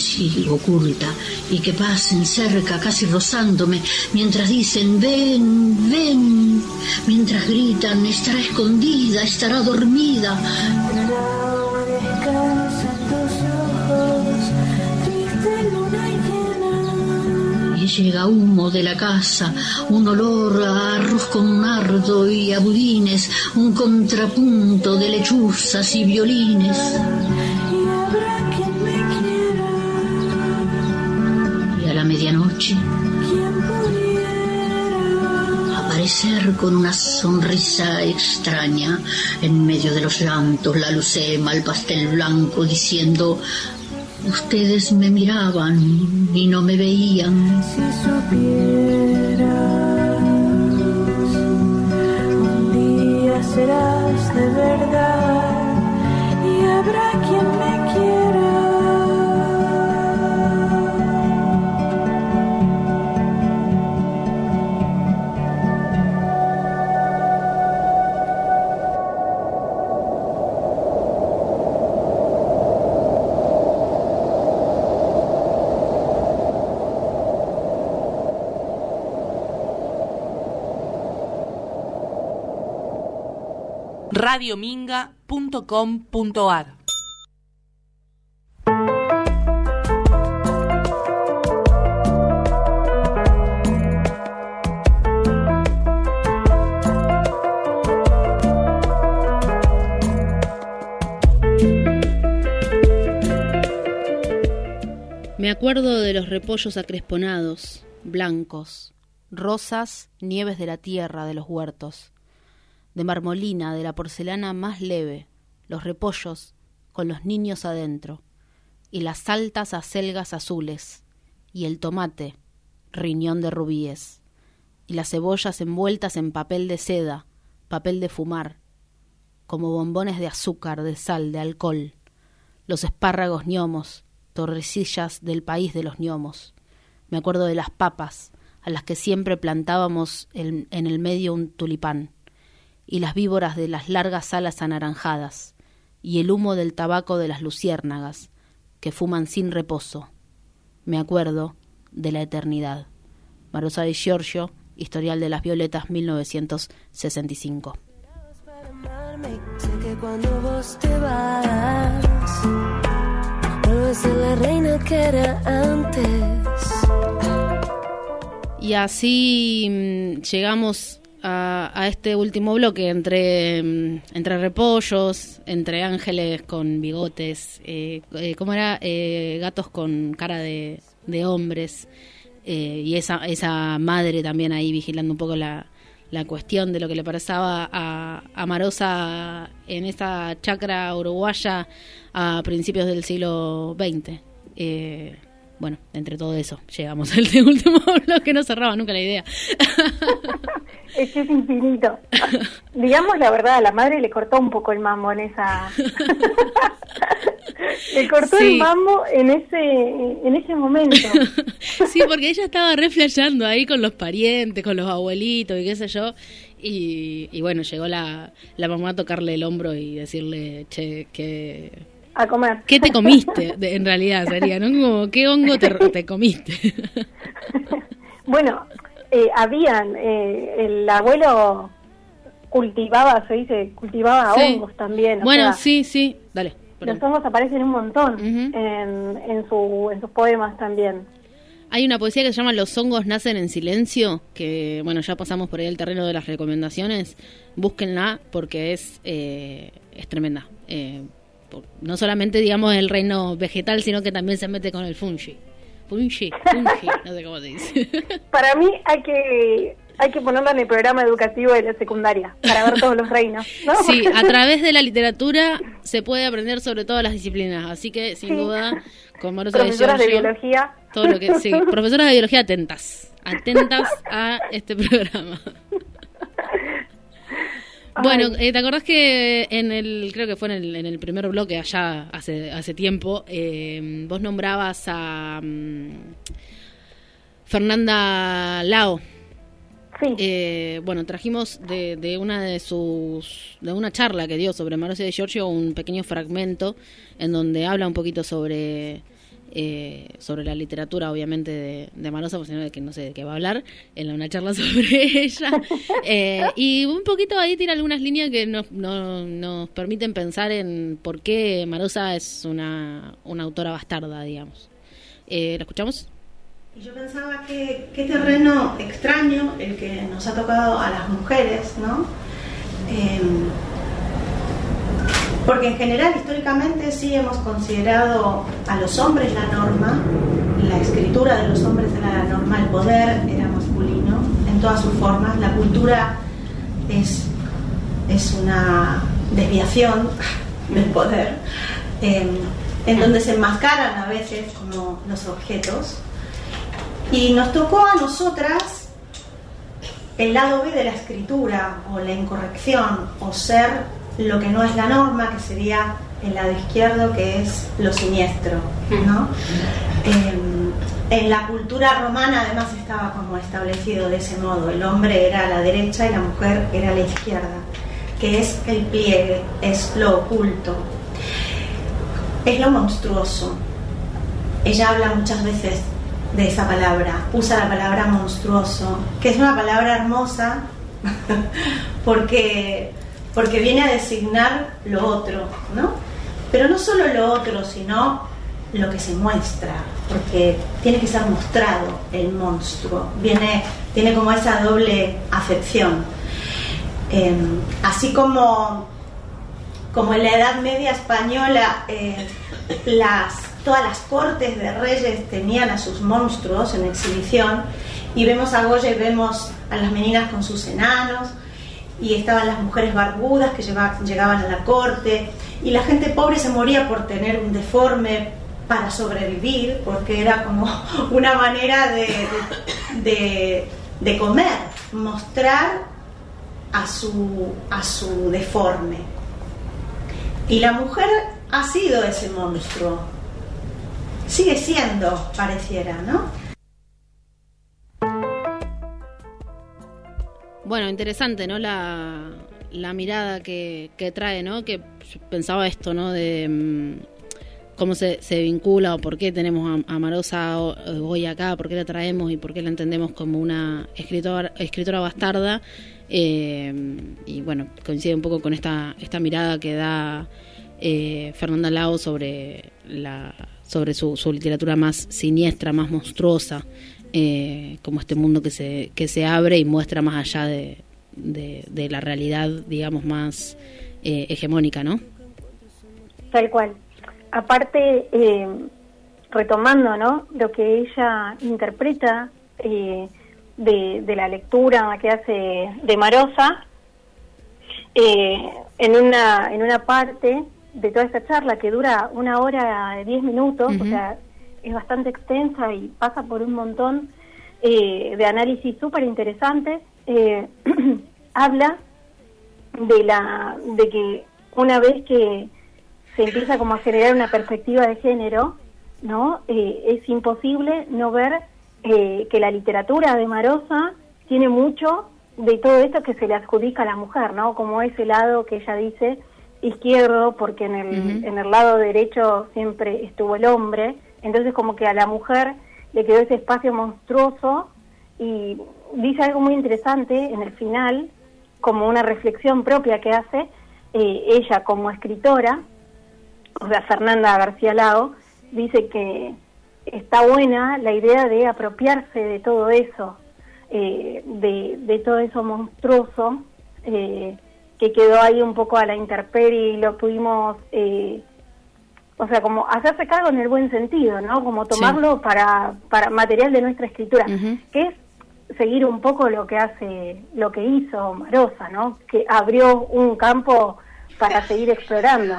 Speaker 4: Allí oculta y que pasen cerca, casi rozándome, mientras dicen ven, ven, mientras gritan estará escondida, estará dormida. Y llega humo de la casa, un olor a arroz con nardo y a un contrapunto de lechuzas y violines. Medianoche, aparecer con una sonrisa extraña en medio de los llantos, la lucema, el pastel blanco, diciendo, ustedes me miraban y no me veían.
Speaker 5: Si supieras,
Speaker 6: radiominga.com.ar
Speaker 2: Me acuerdo de los repollos acresponados, blancos, rosas, nieves de la tierra, de los huertos de marmolina, de la porcelana más leve, los repollos con los niños adentro, y las altas acelgas azules, y el tomate, riñón de rubíes, y las cebollas envueltas en papel de seda, papel de fumar, como bombones de azúcar, de sal, de alcohol, los espárragos ñomos, torrecillas del país de los ñomos. Me acuerdo de las papas, a las que siempre plantábamos en el medio un tulipán y las víboras de las largas alas anaranjadas, y el humo del tabaco de las luciérnagas, que fuman sin reposo. Me acuerdo de la eternidad. Marosa de Giorgio, Historial de las Violetas, 1965. Y así mm, llegamos a, este último bloque entre, mm, entre repollos, entre ángeles con bigotes, eh, eh ¿cómo era? Eh, gatos con cara de, de hombres eh, y esa, esa madre también ahí vigilando un poco la, la cuestión de lo que le pasaba a, a Marosa en esta chacra uruguaya a principios del siglo XX. Eh, bueno, entre todo eso, llegamos al último bloque, no cerraba nunca la idea.
Speaker 3: es que es infinito. Digamos la verdad, a la madre le cortó un poco el mambo en esa... le cortó el mambo en ese, en ese momento.
Speaker 2: sí, porque ella estaba reflejando ahí con los parientes, con los abuelitos y qué sé yo. Y, y bueno, llegó la, la mamá a tocarle el hombro y decirle, che, que
Speaker 3: a comer.
Speaker 2: ¿Qué te comiste? en realidad sería, ¿no? Como, ¿qué hongo te, comiste?
Speaker 3: bueno, eh, habían, eh, el abuelo cultivaba, se dice, cultivaba hongos también.
Speaker 2: bueno, sí, sí, dale.
Speaker 3: Los hongos aparecen un montón en, en, su, en sus poemas también.
Speaker 2: Hay una poesía que se llama Los hongos nacen en silencio, que bueno, ya pasamos por ahí el terreno de las recomendaciones. Búsquenla porque es, eh, es tremenda. Eh, no solamente digamos el reino vegetal, sino que también se mete con el fungi. Fungi, fungi, no sé cómo se dice.
Speaker 3: Para mí hay que hay que ponerlo en el programa educativo de la secundaria para ver todos los reinos.
Speaker 2: Sí, a través de la literatura se puede aprender sobre todas las disciplinas, así que sin duda, con
Speaker 3: Profesoras de, biología.
Speaker 2: Todo lo que, sí, profesoras de biología atentas, atentas a este programa. Bueno, eh, ¿te acordás que en el, creo que fue en el, en el primer bloque allá hace, hace tiempo, eh, vos nombrabas a mm, Fernanda Lao?
Speaker 3: Sí.
Speaker 2: Eh, bueno, trajimos de, de, una de sus, de una charla que dio sobre Marcia de Giorgio un pequeño fragmento en donde habla un poquito sobre eh, sobre la literatura, obviamente, de, de Marosa, porque no sé de qué va a hablar, en una charla sobre ella. Eh, y un poquito ahí tiene algunas líneas que nos, nos permiten pensar en por qué Marosa es una, una autora bastarda, digamos. Eh, ¿La escuchamos?
Speaker 6: Yo pensaba que qué terreno extraño el que nos ha tocado a las mujeres, ¿no? Porque en general, históricamente, sí hemos considerado a los hombres la norma, la escritura de los hombres era la norma, el poder era masculino en todas sus formas, la cultura es, es una desviación del poder, em, en donde se enmascaran a veces como los objetos. Y nos tocó a nosotras el lado B de la escritura o la incorrección o ser lo que no es la norma, que sería el lado izquierdo, que es lo siniestro. ¿no? Em, en la cultura romana además estaba como establecido de ese modo, el hombre era a la derecha y la mujer era a la izquierda, que es el pliegue, es lo oculto, es lo monstruoso. Ella habla muchas veces de esa palabra, usa la palabra monstruoso, que es una palabra hermosa porque porque viene a designar lo otro, ¿no? Pero no solo lo otro, sino lo que se muestra, porque tiene que ser mostrado el monstruo, viene, tiene como esa doble afección. Em, así como, como en la Edad Media española eh, todas las cortes de reyes tenían a sus monstruos en exhibición, y vemos a Goya y vemos a las meninas con sus enanos, y estaban las mujeres barbudas que llegaban a la corte y la gente pobre se moría por tener un deforme para sobrevivir, porque era como una manera de, de, comer, mostrar a su, a su deforme. Y la mujer ha sido ese monstruo, sigue siendo, pareciera, ¿no?
Speaker 2: Bueno, interesante, ¿no? La, mirada que, trae, ¿no? Que pensaba esto, ¿no? De mm, cómo se, vincula o por qué tenemos a, Marosa hoy acá, por qué la traemos y por qué la entendemos como una escritora, escritora bastarda. Eh, y bueno, coincide un poco con esta, esta mirada que da eh, Fernanda Lao sobre, la, sobre su, su literatura más siniestra, más monstruosa. Eh, como este mundo que se, que se abre y muestra más allá de, de, la realidad, digamos, más eh, hegemónica, ¿no?
Speaker 3: Tal cual. Aparte, eh, retomando, ¿no? Lo que ella interpreta de, de, la lectura que hace de Marosa, en, una, en una parte de toda esta charla que dura una hora diez minutos, o sea, es bastante extensa y pasa por un montón eh, de análisis súper interesantes. Eh, habla de la de que una vez que se empieza como a generar una perspectiva de género, no eh, es imposible no ver que la literatura de Marosa tiene mucho de todo esto que se le adjudica a la mujer, ¿no? Como ese lado que ella dice izquierdo, porque en el, en el lado derecho siempre estuvo el hombre, entonces como que a la mujer le quedó ese espacio monstruoso y dice algo muy interesante en el final, como una reflexión propia que hace eh, ella como escritora, o sea, Fernanda García Lao, dice que está buena la idea de apropiarse de todo eso, eh, de, todo eso monstruoso, eh, que quedó ahí un poco a la intemperie y lo pudimos o sea, como hacerse cargo en el buen sentido, ¿no? Como tomarlo para, para material de nuestra escritura, que es seguir un poco lo que hace, lo que hizo Marosa, ¿no? Que abrió un campo para seguir explorando.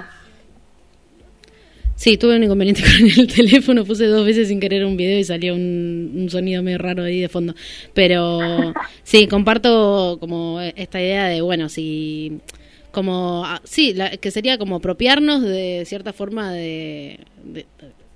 Speaker 2: Sí, tuve un inconveniente con el teléfono, puse dos veces sin querer un video y salió un, un sonido medio raro ahí de fondo. Pero sí, comparto como esta idea de, bueno, si como ah, sí que sería como apropiarnos de cierta forma de,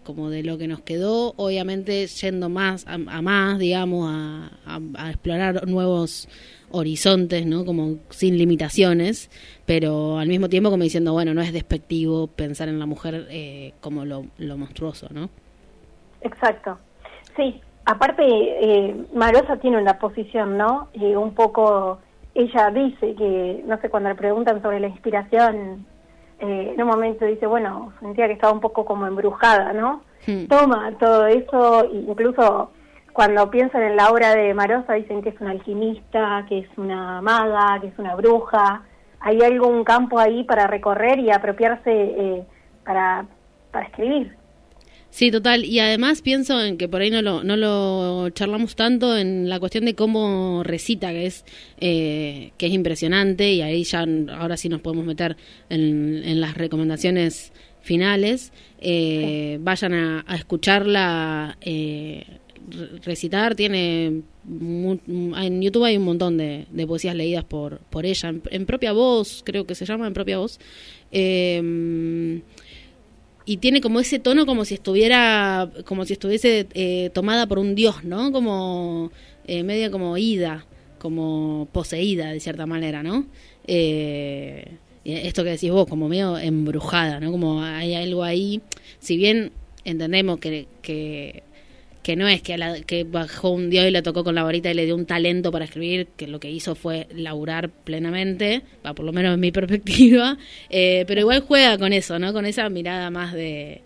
Speaker 2: como de lo que nos quedó obviamente yendo más a, más digamos a, a, explorar nuevos horizontes no como sin limitaciones pero al mismo tiempo como diciendo bueno no es despectivo pensar en la mujer eh, como lo, lo monstruoso no
Speaker 3: exacto. Sí, aparte, eh, Marosa tiene una posición, ¿no? Eh, un poco, ella dice que, no sé, cuando le preguntan sobre la inspiración, eh, en un momento dice, bueno, sentía que estaba un poco como embrujada, ¿no?
Speaker 2: Hmm.
Speaker 3: Toma todo eso, e incluso cuando piensan en la obra de Marosa dicen que es una alquimista, que es una maga, que es una bruja. Hay algún campo ahí para recorrer y apropiarse eh, para, para escribir.
Speaker 2: Sí, total. Y además pienso en que por ahí no lo, no lo charlamos tanto en la cuestión de cómo recita, que es eh, que es impresionante y ahí ya ahora sí nos podemos meter en, en las recomendaciones finales. Eh, Vayan a, a escucharla eh, re- recitar. Tiene en YouTube hay un montón de, de poesías leídas por, por ella en, en propia voz, creo que se llama en propia voz. Eh, y tiene como ese tono como si estuviera como si estuviese eh, tomada por un dios no como eh, medio como ida como poseída de cierta manera no Eh, esto que decís vos como medio embrujada no como hay algo ahí si bien entendemos que, que que no es que, la- que bajó un dios y le tocó con la varita y le dio un talento para escribir, que lo que hizo fue laburar plenamente, va, por lo menos en mi perspectiva, eh, pero igual juega con eso, ¿no? Con esa mirada más de,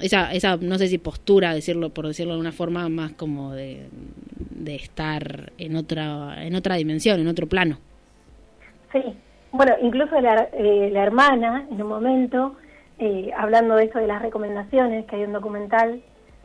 Speaker 2: esa, esa no sé si postura, decirlo por decirlo de una forma más como de, de estar en otra, en otra dimensión, en otro plano.
Speaker 3: Sí, bueno, incluso la, eh, la hermana, en un momento, eh, hablando de eso de las recomendaciones, que hay un documental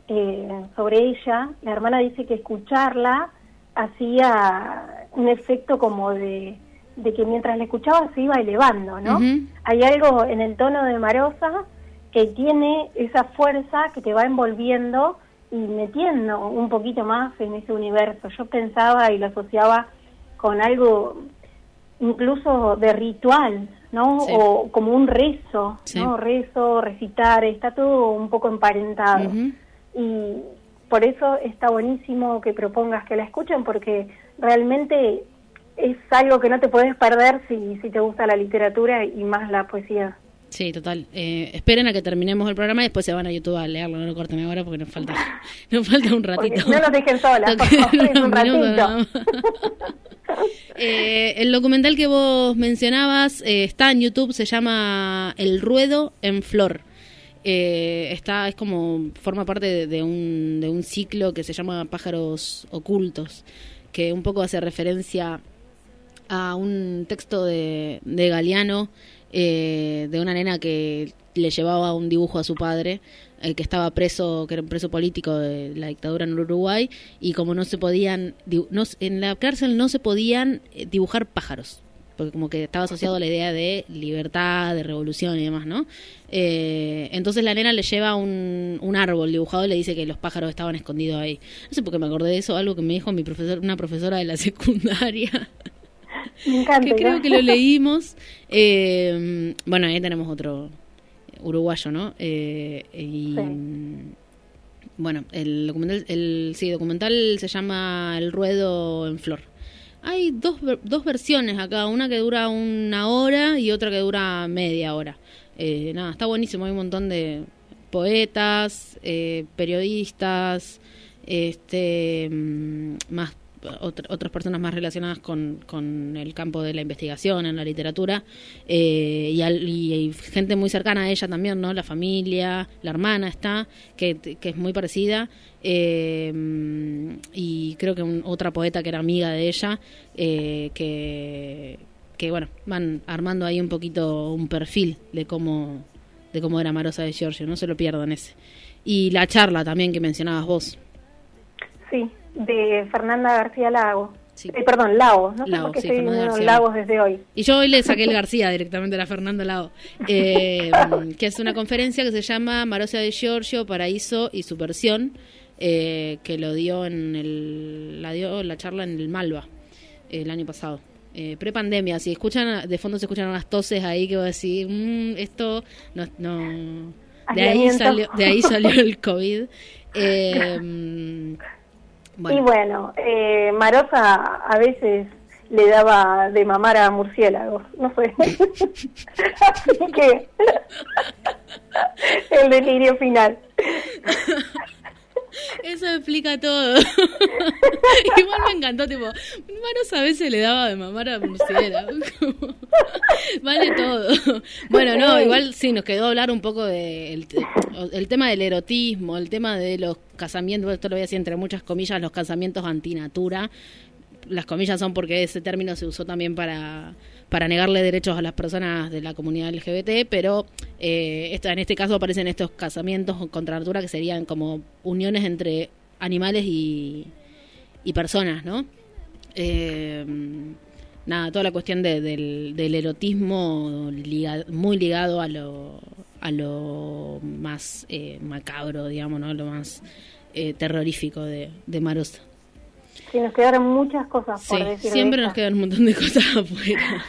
Speaker 3: eh, sobre ella, la hermana dice que escucharla hacía un efecto como de, de que mientras la escuchaba se iba elevando, ¿no? Hay algo en el tono de Marosa que tiene esa fuerza que te va envolviendo y metiendo un poquito más en ese universo. Yo pensaba y lo asociaba con algo incluso de ritual, ¿no?
Speaker 2: Sí.
Speaker 3: O como un rezo,
Speaker 2: Sí.
Speaker 3: ¿no? Rezo, recitar, está todo un poco emparentado. Y por eso está buenísimo que propongas que la escuchen porque realmente es algo que no te puedes perder si, si te gusta la literatura y más la poesía.
Speaker 2: Sí, total. Eh, esperen a que terminemos el programa y después se van a YouTube a leerlo. No lo corten ahora porque nos falta, nos falta un
Speaker 3: Porque
Speaker 2: ratito.
Speaker 3: no nos dejen solas, por favor, un ratito.
Speaker 2: Eh, el documental que vos mencionabas eh, está en YouTube, se llama El Ruedo en Flor. Eh, está, es como, forma parte de, un, de un ciclo que se llama Pájaros Ocultos, que un poco hace referencia a un texto de, de Galeano, eh, de una nena que le llevaba un dibujo a su padre, eh, que estaba preso, que era un preso político de la dictadura en Uruguay, y como no se podían, no, en la cárcel no se podían eh, dibujar pájaros, porque como que estaba asociado a la idea de libertad, de revolución y demás, ¿no? Eh, entonces la nena le lleva un, un árbol dibujado y le dice que los pájaros estaban escondidos ahí. No sé por qué me acordé de eso, algo que me dijo mi profesor, una profesora de la secundaria
Speaker 3: Me encanta.
Speaker 2: que creo
Speaker 3: ¿no?
Speaker 2: que lo leímos. Eh, bueno, ahí tenemos otro uruguayo, ¿no? Eh, y bueno, el documental, el sí, documental se llama El ruedo en flor. Hay dos, dos versiones acá, una que dura una hora y otra que dura media hora. Eh, nada, está buenísimo, hay un montón de poetas, eh, periodistas, este, mm, más otra- otras personas más relacionadas con, con el campo de la investigación, en la literatura, eh, y, al- y gente muy cercana a ella también, ¿no? La familia, la hermana está, que, que es muy parecida, eh, y creo que un- otra poeta que era amiga de ella, eh, que, que, bueno, van armando ahí un poquito un perfil de cómo, de cómo era Marosa de Giorgio, no se lo pierdan ese. Y la charla también que mencionabas vos.
Speaker 3: Sí, de Fernanda García Lago.
Speaker 2: Sí.
Speaker 3: Eh, perdón, Lago. No sé
Speaker 2: Lago,
Speaker 3: por qué
Speaker 2: sí,
Speaker 3: estoy
Speaker 2: Fernanda
Speaker 3: diciendo Lagos desde hoy.
Speaker 2: Y yo hoy le saqué el García directamente a la Fernando Lago, eh, que es una conferencia que se llama Marosa de Giorgio, Paraíso y Subversión, eh, que lo dio en el, la dio la charla en el Malva el año pasado. Eh, prepandemia, si escuchan, de fondo se escuchan unas toses ahí que voy a decir, "Mm, esto no, no de ahí salió, de ahí salió el COVID. Eh, bueno.
Speaker 3: Y bueno, eh, Marosa a veces le daba de mamar a murciélagos, no sé. Así que el delirio final.
Speaker 2: Eso explica todo. Igual me encantó, tipo, manos a veces le daba de mamar a murciélago. vale todo. Bueno, no, igual sí, nos quedó hablar un poco del el tema del erotismo, el tema de los casamientos, esto lo voy a decir entre muchas comillas, los casamientos antinatura. Las comillas son porque ese término se usó también para para negarle derechos a las personas de la comunidad LGBT, pero eh, en este caso aparecen estos casamientos contra natura que serían como uniones entre animales y, y personas, ¿no? Eh, nada, toda la cuestión del, erotismo muy ligado a lo, a lo más eh, macabro, digamos, ¿no? Lo más terrorífico de, de Marosa.
Speaker 3: Sí, nos quedaron muchas cosas por
Speaker 2: sí, Siempre nos quedan un montón de cosas afuera.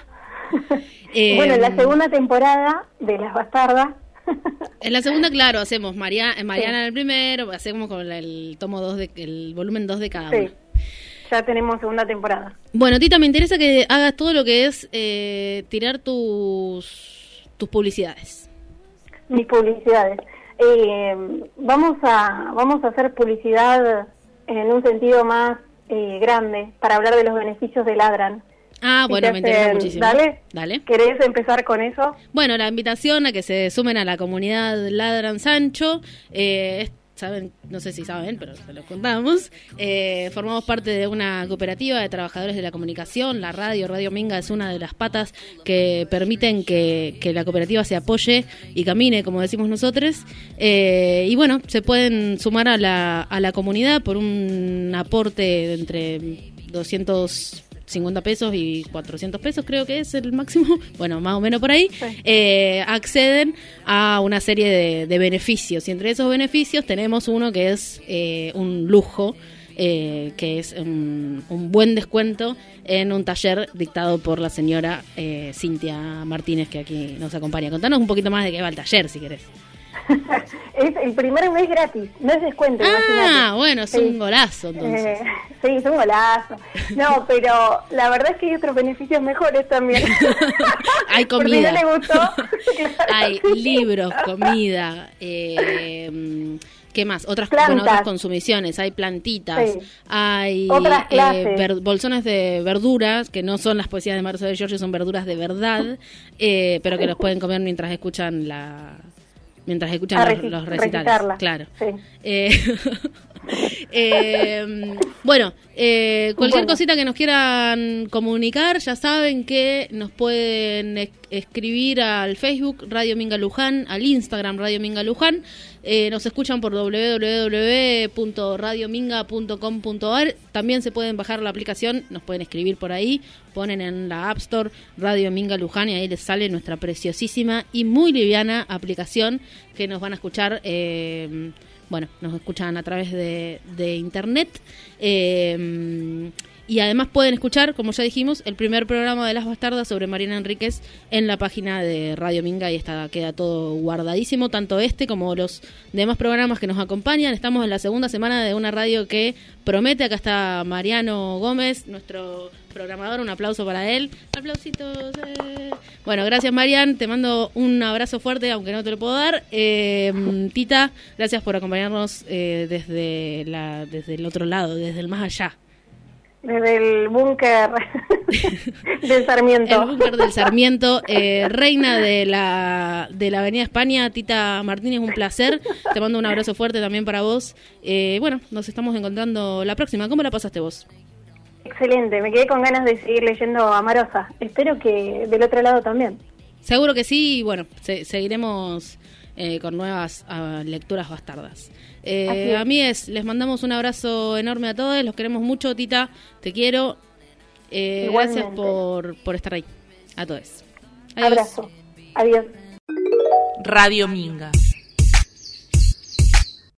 Speaker 3: bueno, en la em, segunda temporada de Las Bastardas.
Speaker 2: en la segunda, claro, hacemos María, eh, Mariana en el primero, hacemos con el tomo 2, de, el volumen 2 de cada sí.
Speaker 3: Ya tenemos segunda temporada.
Speaker 2: Bueno, Tita, me interesa que hagas todo lo que es eh, tirar tus, tus publicidades.
Speaker 3: Mis publicidades. Eh, vamos, a, vamos a hacer publicidad en un sentido más grande para hablar de los beneficios de Ladran.
Speaker 2: Ah, bueno, me interesa muchísimo.
Speaker 3: Dale. Dale. ¿Querés empezar con eso?
Speaker 2: Bueno, la invitación a que se sumen a la comunidad Ladran Sancho. Eh, saben, no sé si saben, pero se lo contamos. Eh, formamos parte de una cooperativa de trabajadores de la comunicación. La radio, Radio Minga, es una de las patas que permiten que, la cooperativa se apoye y camine, como decimos nosotros. Eh, y bueno, se pueden sumar a la, a la comunidad por un aporte de entre 200 50 pesos y 400 pesos creo que es el máximo, bueno, más o menos por ahí, eh, acceden a una serie de, beneficios. Y entre esos beneficios tenemos uno que es eh, un lujo. Eh, que es un, buen descuento en un taller dictado por la señora Cintia Martínez, que aquí nos acompaña. Contanos un poquito más de qué va el taller, si querés.
Speaker 3: es el primer mes gratis, no es descuento.
Speaker 2: Ah, bueno, es un golazo entonces. Eh,
Speaker 3: sí, es un golazo. No, pero la verdad es que hay otros beneficios mejores también.
Speaker 2: hay comida.
Speaker 3: no le gustó.
Speaker 2: hay libros, comida, eh, ¿Qué más? Otras, otras consumiciones, hay plantitas, hay eh, bolsones de verduras, que no son las poesías de Marcelo de Giorgio, son verduras de verdad, eh, pero que los pueden comer mientras escuchan la, mientras escuchan los, recitales. Claro. Eh, eh, bueno, eh, cualquier cosita que nos quieran comunicar, ya saben que nos pueden escribir al Facebook Radio Minga Luján, al Instagram Radio Minga Luján. nos escuchan por www.radiominga.com.ar. También se pueden bajar la aplicación, nos pueden escribir por ahí. Ponen en la App Store Radio Minga Luján y ahí les sale nuestra preciosísima y muy liviana aplicación que nos van a escuchar. Eh, bueno, nos escuchan a través de, de internet. Eh, y además pueden escuchar, como ya dijimos, el primer programa de Las Bastardas sobre Mariana Enríquez en la página de Radio Minga y está, queda todo guardadísimo, tanto este como los demás programas que nos acompañan. Estamos en la segunda semana de una radio que promete. Acá está Mariano Gómez, nuestro programador. Un aplauso para él. Aplausitos. Eh. Bueno, gracias Marian. Te mando un abrazo fuerte, aunque no te lo puedo dar. Eh, Tita, gracias por acompañarnos eh, desde, la, desde el otro lado, desde el más allá.
Speaker 3: Desde el búnker del Sarmiento.
Speaker 2: El búnker del Sarmiento. Eh, reina de la, de la Avenida España, Tita Martínez, un placer. Te mando un abrazo fuerte también para vos. Eh, bueno, nos estamos encontrando la próxima. ¿Cómo la pasaste vos?
Speaker 3: Excelente, me quedé con ganas de seguir leyendo Amarosa. Espero que del otro lado también.
Speaker 2: Seguro que sí, y bueno, seguiremos eh, con nuevas ah, lecturas bastardas. Eh, a mí es, les mandamos un abrazo enorme a todos, los queremos mucho, Tita, te quiero. Eh, gracias por, por estar ahí. A todos.
Speaker 3: Abrazo. Adiós.
Speaker 7: Radio Minga.